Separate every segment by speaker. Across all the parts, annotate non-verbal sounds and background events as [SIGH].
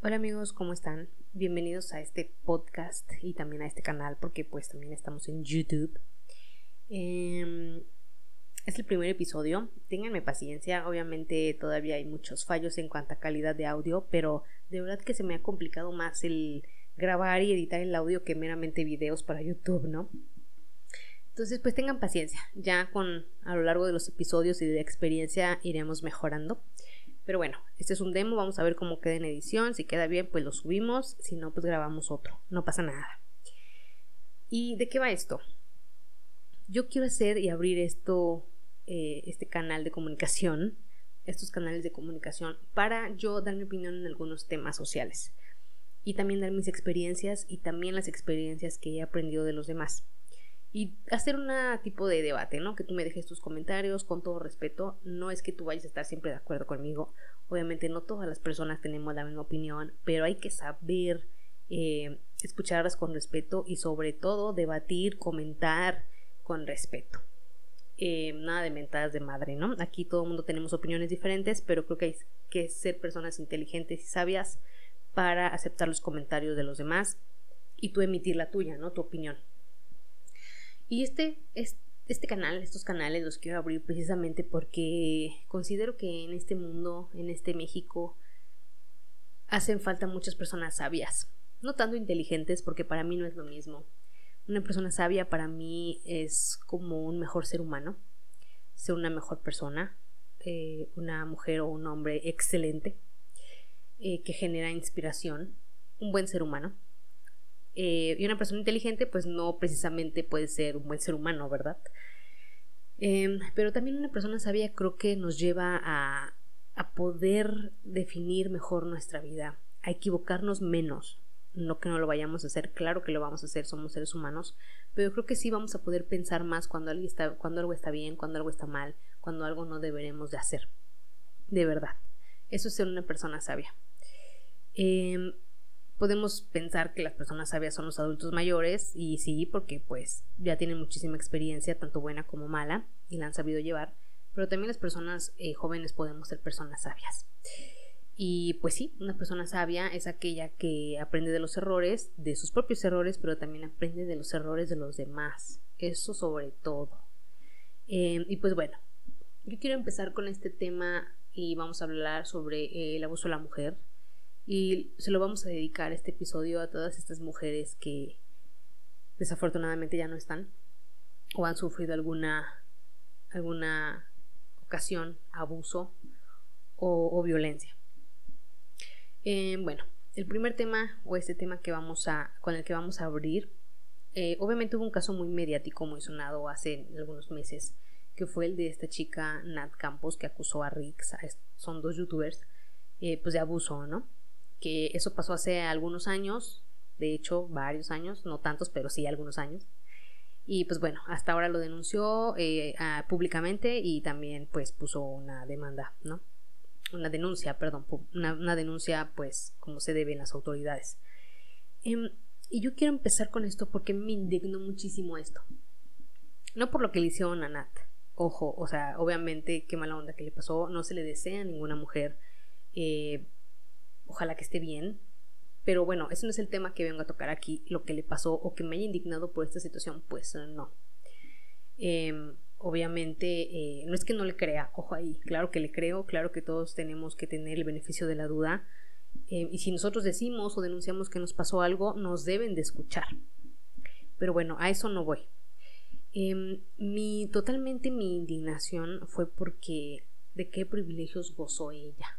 Speaker 1: Hola amigos, ¿cómo están? Bienvenidos a este podcast y también a este canal porque pues también estamos en YouTube. Em, es el primer episodio, ténganme paciencia, obviamente todavía hay muchos fallos en cuanto a calidad de audio, pero de verdad que se me ha complicado más el grabar y editar el audio que meramente videos para YouTube, ¿no? Entonces pues tengan paciencia, ya con a lo largo de los episodios y de la experiencia iremos mejorando. Pero bueno, este es un demo, vamos a ver cómo queda en edición. Si queda bien, pues lo subimos. Si no, pues grabamos otro. No pasa nada. ¿Y de qué va esto? Yo quiero hacer y abrir esto, eh, este canal de comunicación, estos canales de comunicación, para yo dar mi opinión en algunos temas sociales. Y también dar mis experiencias y también las experiencias que he aprendido de los demás y hacer un tipo de debate, ¿no? Que tú me dejes tus comentarios con todo respeto. No es que tú vayas a estar siempre de acuerdo conmigo. Obviamente no todas las personas tenemos la misma opinión, pero hay que saber eh, escucharlas con respeto y sobre todo debatir, comentar con respeto. Eh, nada de mentadas de madre, ¿no? Aquí todo el mundo tenemos opiniones diferentes, pero creo que hay que ser personas inteligentes y sabias para aceptar los comentarios de los demás y tú emitir la tuya, ¿no? Tu opinión. Y este, este canal, estos canales los quiero abrir precisamente porque considero que en este mundo, en este México, hacen falta muchas personas sabias. No tanto inteligentes, porque para mí no es lo mismo. Una persona sabia para mí es como un mejor ser humano, ser una mejor persona, eh, una mujer o un hombre excelente, eh, que genera inspiración, un buen ser humano. Eh, y una persona inteligente, pues no precisamente puede ser un buen ser humano, ¿verdad? Em, pero también una persona sabia creo que nos lleva a, a poder definir mejor nuestra vida, a equivocarnos menos. No que no lo vayamos a hacer, claro que lo vamos a hacer, somos seres humanos, pero creo que sí vamos a poder pensar más cuando, algo está, cuando algo está bien, cuando algo está mal, cuando algo no deberemos de hacer. De verdad. Eso es ser una persona sabia. Eh, podemos pensar que las personas sabias son los adultos mayores y sí, porque pues ya tienen muchísima experiencia, tanto buena como mala, y la han sabido llevar, pero también las personas eh, jóvenes podemos ser personas sabias. Y pues sí, una persona sabia es aquella que aprende de los errores, de sus propios errores, pero también aprende de los errores de los demás. Eso sobre todo. Em, y pues bueno, yo quiero empezar con este tema y vamos a hablar sobre eh, el abuso de la mujer y se lo vamos a dedicar este episodio a todas estas mujeres que desafortunadamente ya no están o han sufrido alguna, alguna ocasión, abuso o, violencia. Eh, bueno, el primer tema o este tema que vamos a, con el que vamos a abrir, eh, obviamente hubo un caso muy mediático, muy sonado hace algunos meses, que fue el de esta chica Nat Campos que acusó a Rix, son dos youtubers, eh, pues de abuso, ¿no? Que eso pasó hace algunos años, de hecho varios años, no tantos, pero sí algunos años. Y pues bueno, hasta ahora lo denunció eh, públicamente y también pues puso una demanda, ¿no? Una denuncia, perdón, una, denuncia pues como se debe en las autoridades. Em, y yo quiero empezar con esto porque me indignó muchísimo esto. No por lo que le hicieron a Nat. Ojo, o sea, obviamente qué mala onda que le pasó. No se le desea a ninguna mujer eh, ojalá que esté bien. Pero bueno, ese no es el tema que vengo a tocar aquí, lo que le pasó o que me haya indignado por esta situación, pues no. Em, obviamente, eh, no es que no le crea, ojo ahí, claro que le creo, claro que todos tenemos que tener el beneficio de la duda. Em, y si nosotros decimos o denunciamos que nos pasó algo, nos deben de escuchar. Pero bueno, a eso no voy. Em, mi, totalmente mi indignación fue porque de qué privilegios gozó ella.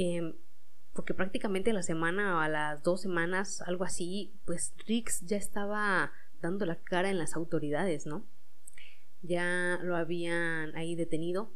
Speaker 1: Em, porque prácticamente la semana, a las dos semanas, algo así, pues Rix ya estaba dando la cara en las autoridades, ¿no? Ya lo habían ahí detenido.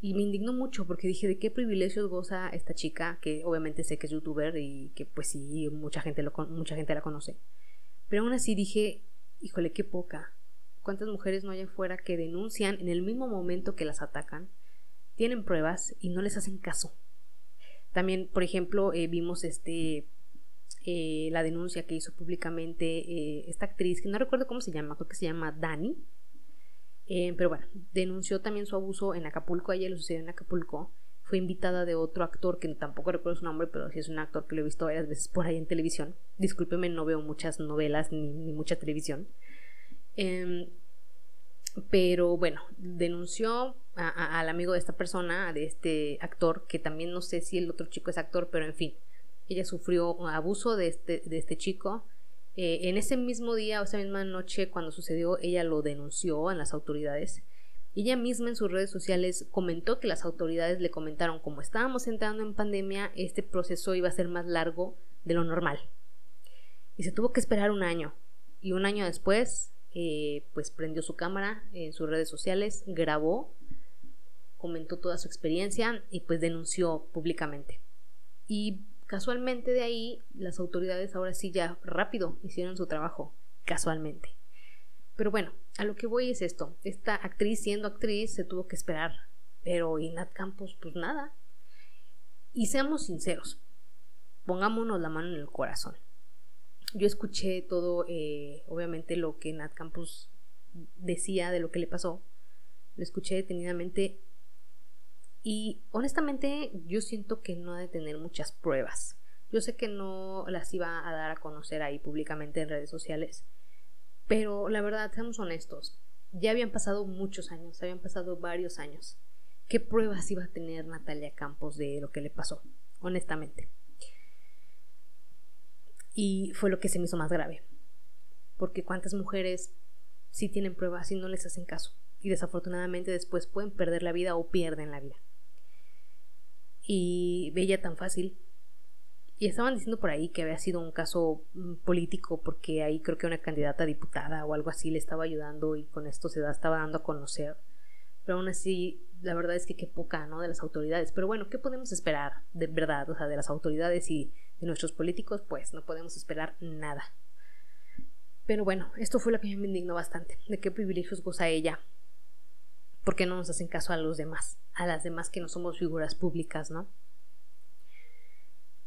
Speaker 1: Y me indignó mucho porque dije, ¿de qué privilegios goza esta chica? Que obviamente sé que es youtuber y que pues sí, mucha gente, lo, mucha gente la conoce. Pero aún así dije, híjole, qué poca. ¿Cuántas mujeres no hay afuera que denuncian en el mismo momento que las atacan? Tienen pruebas y no les hacen caso. También, por ejemplo, eh, vimos este eh, la denuncia que hizo públicamente eh, esta actriz, que no recuerdo cómo se llama, creo que se llama Dani. pero bueno, denunció también su abuso en Acapulco, a ella lo sucedió en Acapulco, fue invitada de otro actor que tampoco recuerdo su nombre, pero sí es un actor que lo he visto varias veces por ahí en televisión. Discúlpeme, no veo muchas novelas ni, mucha televisión. Pero bueno, denunció al amigo de esta persona, de este actor, que también no sé si el otro chico es actor, pero en fin, ella sufrió abuso de este, de este chico. Eh, en ese mismo día o esa misma noche cuando sucedió, ella lo denunció a las autoridades. Ella misma en sus redes sociales comentó que las autoridades le comentaron como estábamos entrando en pandemia, este proceso iba a ser más largo de lo normal. Y se tuvo que esperar un año. Y un año después, eh, pues prendió su cámara en sus redes sociales, grabó, comentó toda su experiencia y pues denunció públicamente. Y casualmente de ahí, las autoridades ahora sí ya rápido hicieron su trabajo, casualmente. Pero bueno, a lo que voy es esto. Esta actriz, siendo actriz, se tuvo que esperar. Pero y Nat Campos, pues nada. Y seamos sinceros. Pongámonos la mano en el corazón. Yo escuché todo, eh, obviamente, lo que Nat Campos decía de lo que le pasó. Lo escuché detenidamente. Y honestamente, yo siento que no ha de tener muchas pruebas. Yo sé que no las iba a dar a conocer ahí públicamente en redes sociales pero la verdad, seamos honestos, ya habían pasado muchos años, habían pasado varios años. ¿Qué pruebas iba a tener Natalia Campos de lo que le pasó? Honestamente. Y fue lo que se me hizo más grave. Porque cuántas mujeres sí tienen pruebas y no les hacen caso. Y desafortunadamente después pueden perder la vida o pierden la vida. Y veía tan fácil y estaban diciendo por ahí que había sido un caso mm, político porque ahí creo que una candidata diputada o algo así le estaba ayudando y con esto se da, estaba dando a conocer. Pero aún así, la verdad es que qué poca, ¿no? De las autoridades. Pero bueno, ¿qué podemos esperar de verdad? O sea, de las autoridades y nuestros políticos, pues no podemos esperar nada. Pero bueno, esto fue lo que me indignó bastante. ¿De qué privilegios goza ella? ¿Por qué no nos hacen caso a los demás? A las demás que no somos figuras públicas, ¿no?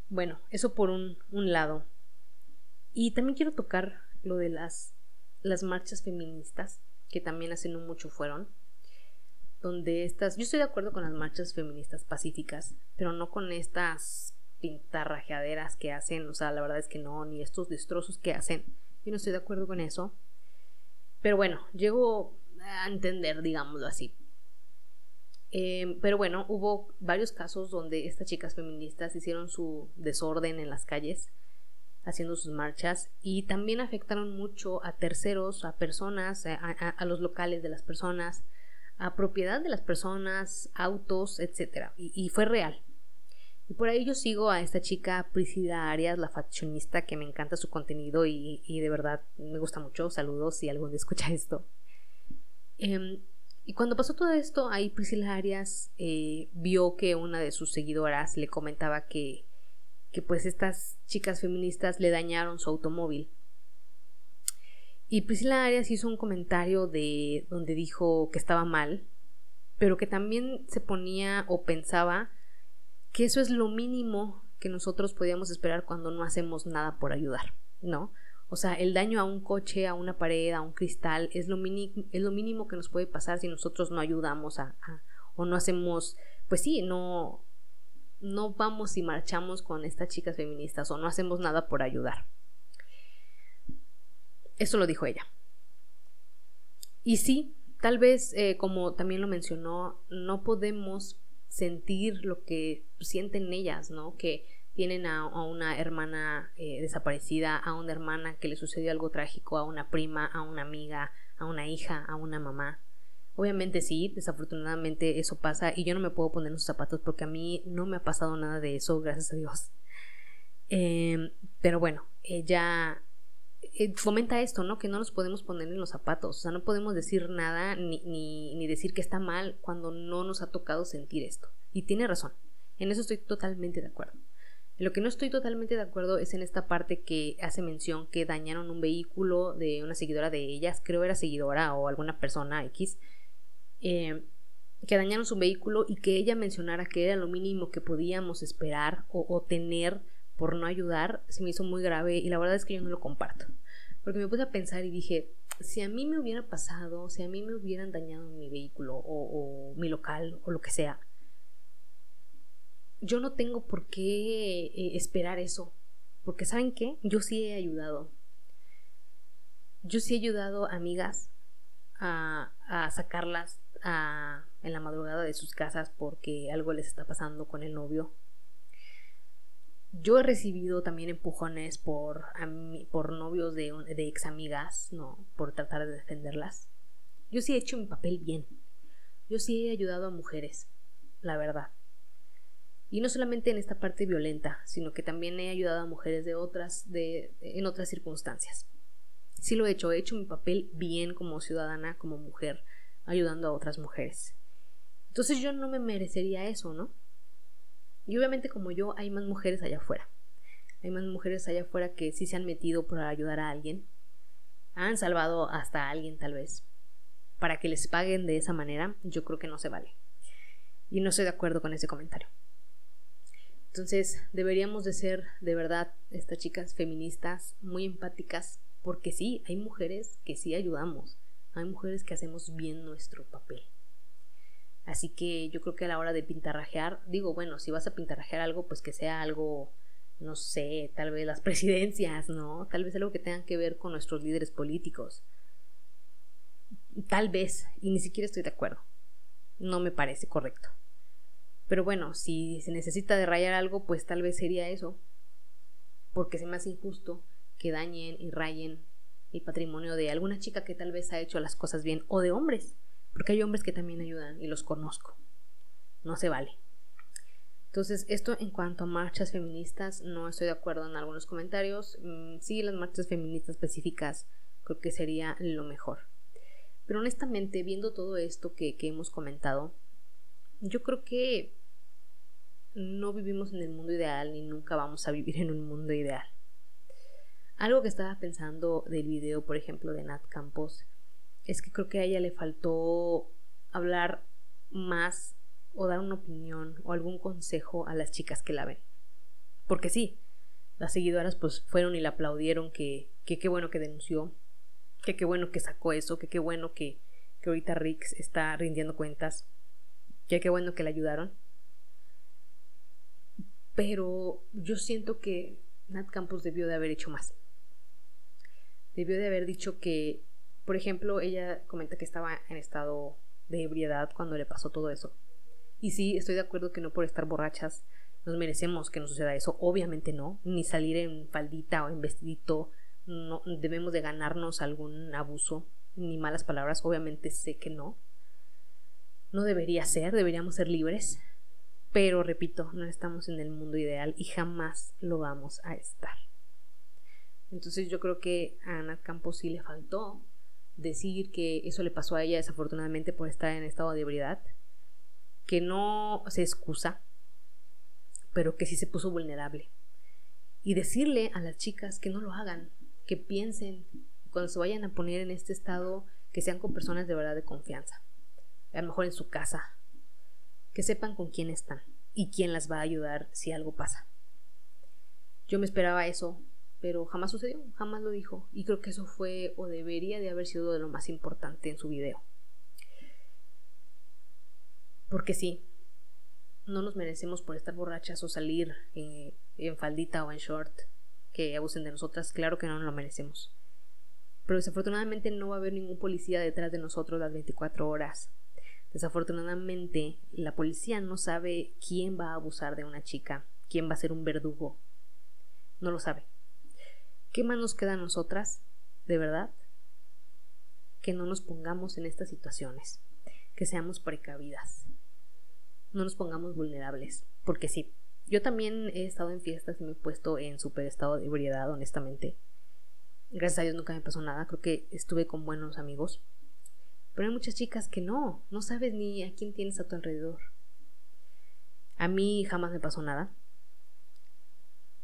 Speaker 1: Bueno, eso por un, lado. Y también quiero tocar lo de las, las marchas feministas, que también hace no mucho fueron. Donde estas. Yo estoy de acuerdo con las marchas feministas pacíficas, pero no con estas pintarrajeaderas que hacen. O sea, la verdad es que no, ni estos destrozos que hacen. Yo no estoy de acuerdo con eso. Pero bueno, llego a entender, digámoslo así. Em, pero bueno, hubo varios casos donde estas chicas feministas hicieron su desorden en las calles, haciendo sus marchas, y también afectaron mucho a terceros, a personas, a, los locales de las personas, a propiedad de las personas, autos, etc. Y, fue real. Y por ahí yo sigo a esta chica Priscila Arias, la faccionista, que me encanta su contenido y, de verdad me gusta mucho. Saludos si algún día escucha esto. Em, y cuando pasó todo esto, ahí Priscila Arias eh, vio que una de sus seguidoras le comentaba que, que pues estas chicas feministas le dañaron su automóvil. Y Priscila Arias hizo un comentario de donde dijo que estaba mal, pero que también se ponía o pensaba que eso es lo mínimo que nosotros podíamos esperar cuando no hacemos nada por ayudar, ¿no? O sea, el daño a un coche, a una pared, a un cristal, es lo, es lo mínimo que nos puede pasar si nosotros no ayudamos a, o no hacemos, pues sí, no, no vamos y marchamos con estas chicas feministas o no hacemos nada por ayudar. Eso lo dijo ella. Y sí, tal vez, eh, como también lo mencionó, no podemos sentir lo que sienten ellas, ¿no? Que tienen a, una hermana eh, desaparecida, a una hermana que le sucedió algo trágico, a una prima, a una amiga, a una hija, a una mamá. Obviamente sí, desafortunadamente eso pasa y yo no me puedo poner en sus zapatos porque a mí no me ha pasado nada de eso, gracias a Dios. [LAUGHS] Em, pero bueno, ella fomenta esto, ¿no? Que no nos podemos poner en los zapatos, o sea, no podemos decir nada ni, ni, decir que está mal cuando no nos ha tocado sentir esto. Y tiene razón, en eso estoy totalmente de acuerdo. Lo que no estoy totalmente de acuerdo es en esta parte que hace mención que dañaron un vehículo de una seguidora de ellas, creo era seguidora o alguna persona X, eh, que dañaron su vehículo y que ella mencionara que era lo mínimo que podíamos esperar o, tener por no ayudar, se me hizo muy grave y la verdad es que yo no lo comparto. Porque me puse a pensar y dije, si a mí me hubiera pasado, si a mí me hubieran dañado mi vehículo o mi local o lo que sea, yo no tengo por qué eh, esperar eso. Porque ¿saben qué? Yo sí he ayudado. Yo sí he ayudado a amigas a, a sacarlas a, en la madrugada de sus casas porque algo les está pasando con el novio. Yo he recibido también empujones por, por novios de, de ex amigas, ¿no? Por tratar de defenderlas. Yo sí he hecho mi papel bien. Yo sí he ayudado a mujeres, la verdad. Y no solamente en esta parte violenta, sino que también he ayudado a mujeres de otras, de, en otras circunstancias. Sí lo he hecho, he hecho mi papel bien como ciudadana, como mujer, ayudando a otras mujeres. Entonces yo no me merecería eso, ¿no? Y obviamente como yo hay más mujeres allá afuera. Hay más mujeres allá afuera que sí se han metido para ayudar a alguien. Han salvado hasta a alguien tal vez. Para que les paguen de esa manera, yo creo que no se vale. Y no estoy de acuerdo con ese comentario. Entonces, deberíamos de ser de verdad estas chicas feministas muy empáticas, porque sí, hay mujeres que sí ayudamos, hay mujeres que hacemos bien nuestro papel. Así que yo creo que a la hora de pintarrajear, digo, bueno, si vas a pintarrajear algo, pues que sea algo, no sé, tal vez las [LAUGHS] presidencias, ¿no? Tal vez algo que tenga que ver con nuestros líderes políticos. Tal vez, y ni siquiera estoy de acuerdo. No me parece correcto. Pero bueno, si se necesita de rayar algo, pues tal vez sería eso. Porque se me hace injusto que dañen y rayen el patrimonio de alguna chica que tal vez ha hecho las cosas bien o de hombres. Porque hay hombres que también ayudan y los conozco. No se vale. Entonces, esto en cuanto a marchas feministas, no estoy de acuerdo en algunos comentarios. Mm, sí, las marchas feministas específicas creo que sería lo mejor. Pero honestamente, viendo todo esto que, que hemos comentado, yo creo que no vivimos en el mundo ideal ni nunca vamos a vivir en un mundo ideal. Algo que estaba pensando del video, por ejemplo, de Nat Campos, es que creo que a ella le faltó hablar más o dar una opinión o algún consejo a las chicas que la ven. Porque sí, las seguidoras pues fueron y la aplaudieron que qué bueno que denunció, que qué bueno que sacó eso, que qué bueno que, que ahorita Rix está rindiendo cuentas, que qué bueno que la ayudaron. Pero yo siento que Nat Campos debió de haber hecho más. Debió de haber dicho que, por ejemplo, ella comenta que estaba en estado de ebriedad cuando le pasó todo eso. Y sí, estoy de acuerdo que no por estar borrachas nos merecemos que nos suceda eso. Obviamente no. Ni salir en faldita o en vestidito. No debemos de ganarnos algún abuso ni malas palabras. Obviamente sé que no. No debería ser, deberíamos ser libres. Pero repito, no estamos en el mundo ideal y jamás lo vamos a estar. Entonces yo creo que a Ana Campos sí le faltó decir que eso le pasó a ella desafortunadamente por estar en estado de ebriedad, que no se excusa, pero que sí se puso vulnerable. Y decirle a las chicas que no lo hagan, que piensen, cuando se vayan a poner en este estado, que sean con personas de verdad de confianza, a lo mejor en su casa, que sepan con quién están y quién las va a ayudar si algo pasa. Yo me esperaba eso, pero jamás sucedió, jamás lo dijo, y creo que eso fue o debería de haber sido de lo más importante en su video. Porque sí, no nos merecemos por estar borrachas o salir en, en faldita o en short que abusen de nosotras, claro que no nos lo merecemos. Pero desafortunadamente no va a haber ningún policía detrás de nosotros las 24 horas Desafortunadamente, la policía no sabe quién va a abusar de una chica, quién va a ser un verdugo. No lo sabe. ¿Qué más nos queda a nosotras, de verdad? Que no nos pongamos en estas situaciones, que seamos precavidas, no nos pongamos vulnerables, porque sí, yo también he estado en fiestas y me he puesto en super estado de ebriedad, honestamente. Gracias a Dios nunca me pasó nada, creo que estuve con buenos amigos, pero hay muchas chicas que no, no sabes ni a quién tienes a tu alrededor. A mí jamás me pasó nada,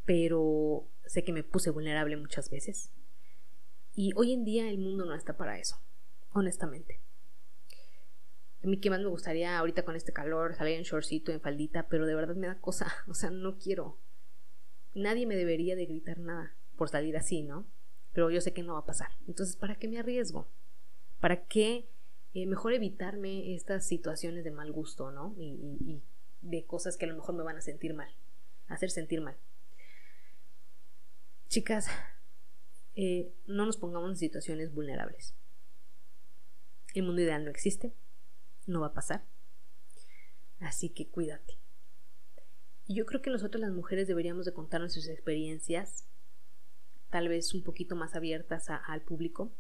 Speaker 1: pero sé que me puse vulnerable muchas veces. Y hoy en día el mundo no está para eso, honestamente. A mí que más me gustaría ahorita con este calor salir en shortcito, en faldita, pero de verdad me da cosa, [LAUGHS] o sea, no quiero. Nadie me debería de gritar nada por salir así, ¿no? Pero yo sé que no va a pasar. Entonces, ¿para qué me arriesgo? ¿Para qué eh, mejor evitarme estas situaciones de mal gusto, ¿no? Y, de cosas que a lo mejor me van a sentir mal, hacer sentir mal. Chicas, eh, no nos pongamos en situaciones vulnerables. El mundo ideal no existe, no va a pasar. Así que cuídate. Y yo creo que nosotros las mujeres deberíamos de contar nuestras experiencias, tal vez un poquito más abiertas al público.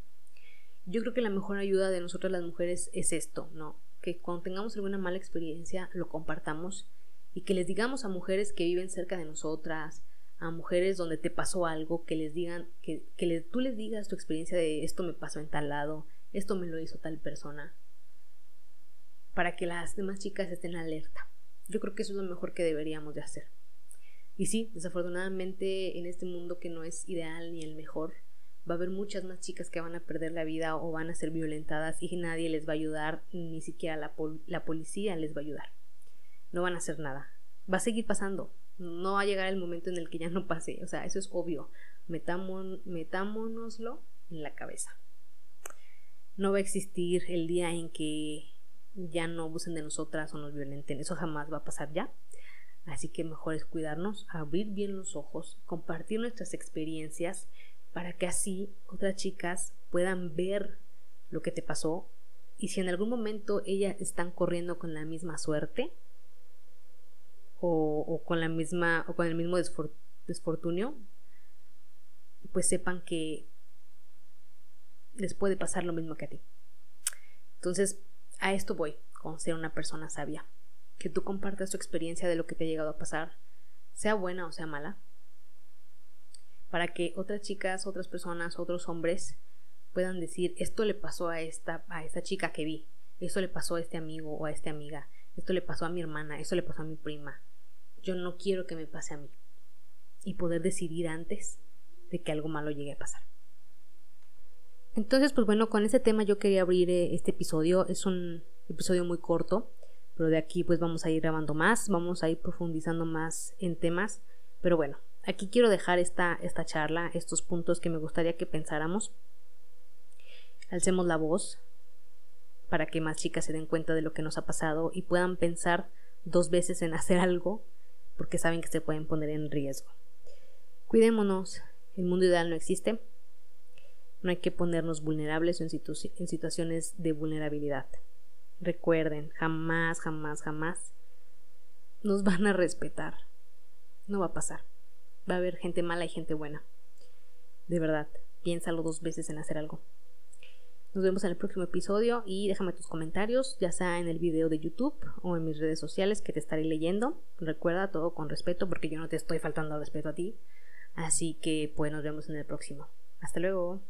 Speaker 1: Yo creo que la mejor ayuda de nosotras las mujeres es esto, ¿no? Que cuando tengamos alguna mala experiencia lo compartamos y que les digamos a mujeres que viven cerca de nosotras, a mujeres donde te pasó algo, que les digan, que, que tú les digas tu experiencia de esto me pasó en tal lado, esto me lo hizo tal persona, para que las demás chicas estén alerta. Yo creo que eso es lo mejor que deberíamos de hacer. Y sí, desafortunadamente en este mundo que no es ideal ni el mejor, va a haber muchas más chicas que van a perder la vida o van a ser violentadas y nadie les va a ayudar, ni siquiera la, la policía les va a ayudar. No van a hacer nada. Va a seguir pasando. No va a llegar el momento en el que ya no pase. O sea, eso es obvio. metámonoslo en la cabeza. No va a existir el día en que ya no abusen de nosotras o nos violenten. Eso jamás va a pasar ya. Así que mejor es cuidarnos, abrir bien los ojos, compartir nuestras experiencias para que así otras chicas puedan ver lo que te pasó y si en algún momento ellas están corriendo con la misma suerte o, con la misma o con el mismo desfortunio pues sepan que les puede pasar lo mismo que a ti. Entonces a esto voy con ser una persona sabia. Que tú compartas tu experiencia de lo que te ha llegado a pasar sea buena o sea mala para que otras chicas, otras personas, otros hombres puedan decir esto le pasó a esta, a esta chica que vi, esto le pasó a este amigo o a esta amiga, esto le pasó a mi hermana, esto le pasó a mi prima. Yo no quiero que me pase a mí. Y poder decidir antes de que algo malo llegue a pasar. Entonces, pues bueno, con ese tema yo quería abrir eh, este episodio. Es un episodio muy corto, pero de aquí pues vamos a ir grabando más, vamos a ir profundizando más en temas. Pero bueno, aquí quiero dejar esta, esta charla, estos puntos que me gustaría que pensáramos. Alcemos la voz para que más chicas se den cuenta de lo que nos ha pasado y puedan pensar dos veces en [LAUGHS] hacer algo porque saben que se pueden poner en riesgo. Cuidémonos, el mundo ideal no existe. No hay que ponernos vulnerables en, en situaciones de vulnerabilidad. Recuerden, jamás, jamás, jamás nos [LAUGHS] van a respetar. No va a pasar. Va a haber gente mala y gente buena. De verdad, piénsalo dos veces en hacer algo. Nos vemos en el próximo episodio y déjame tus comentarios, ya sea en el video de YouTube o en mis redes sociales que te estaré leyendo. Recuerda todo con respeto porque yo no te estoy faltando respeto a ti. Así que pues nos vemos en el próximo. Hasta luego.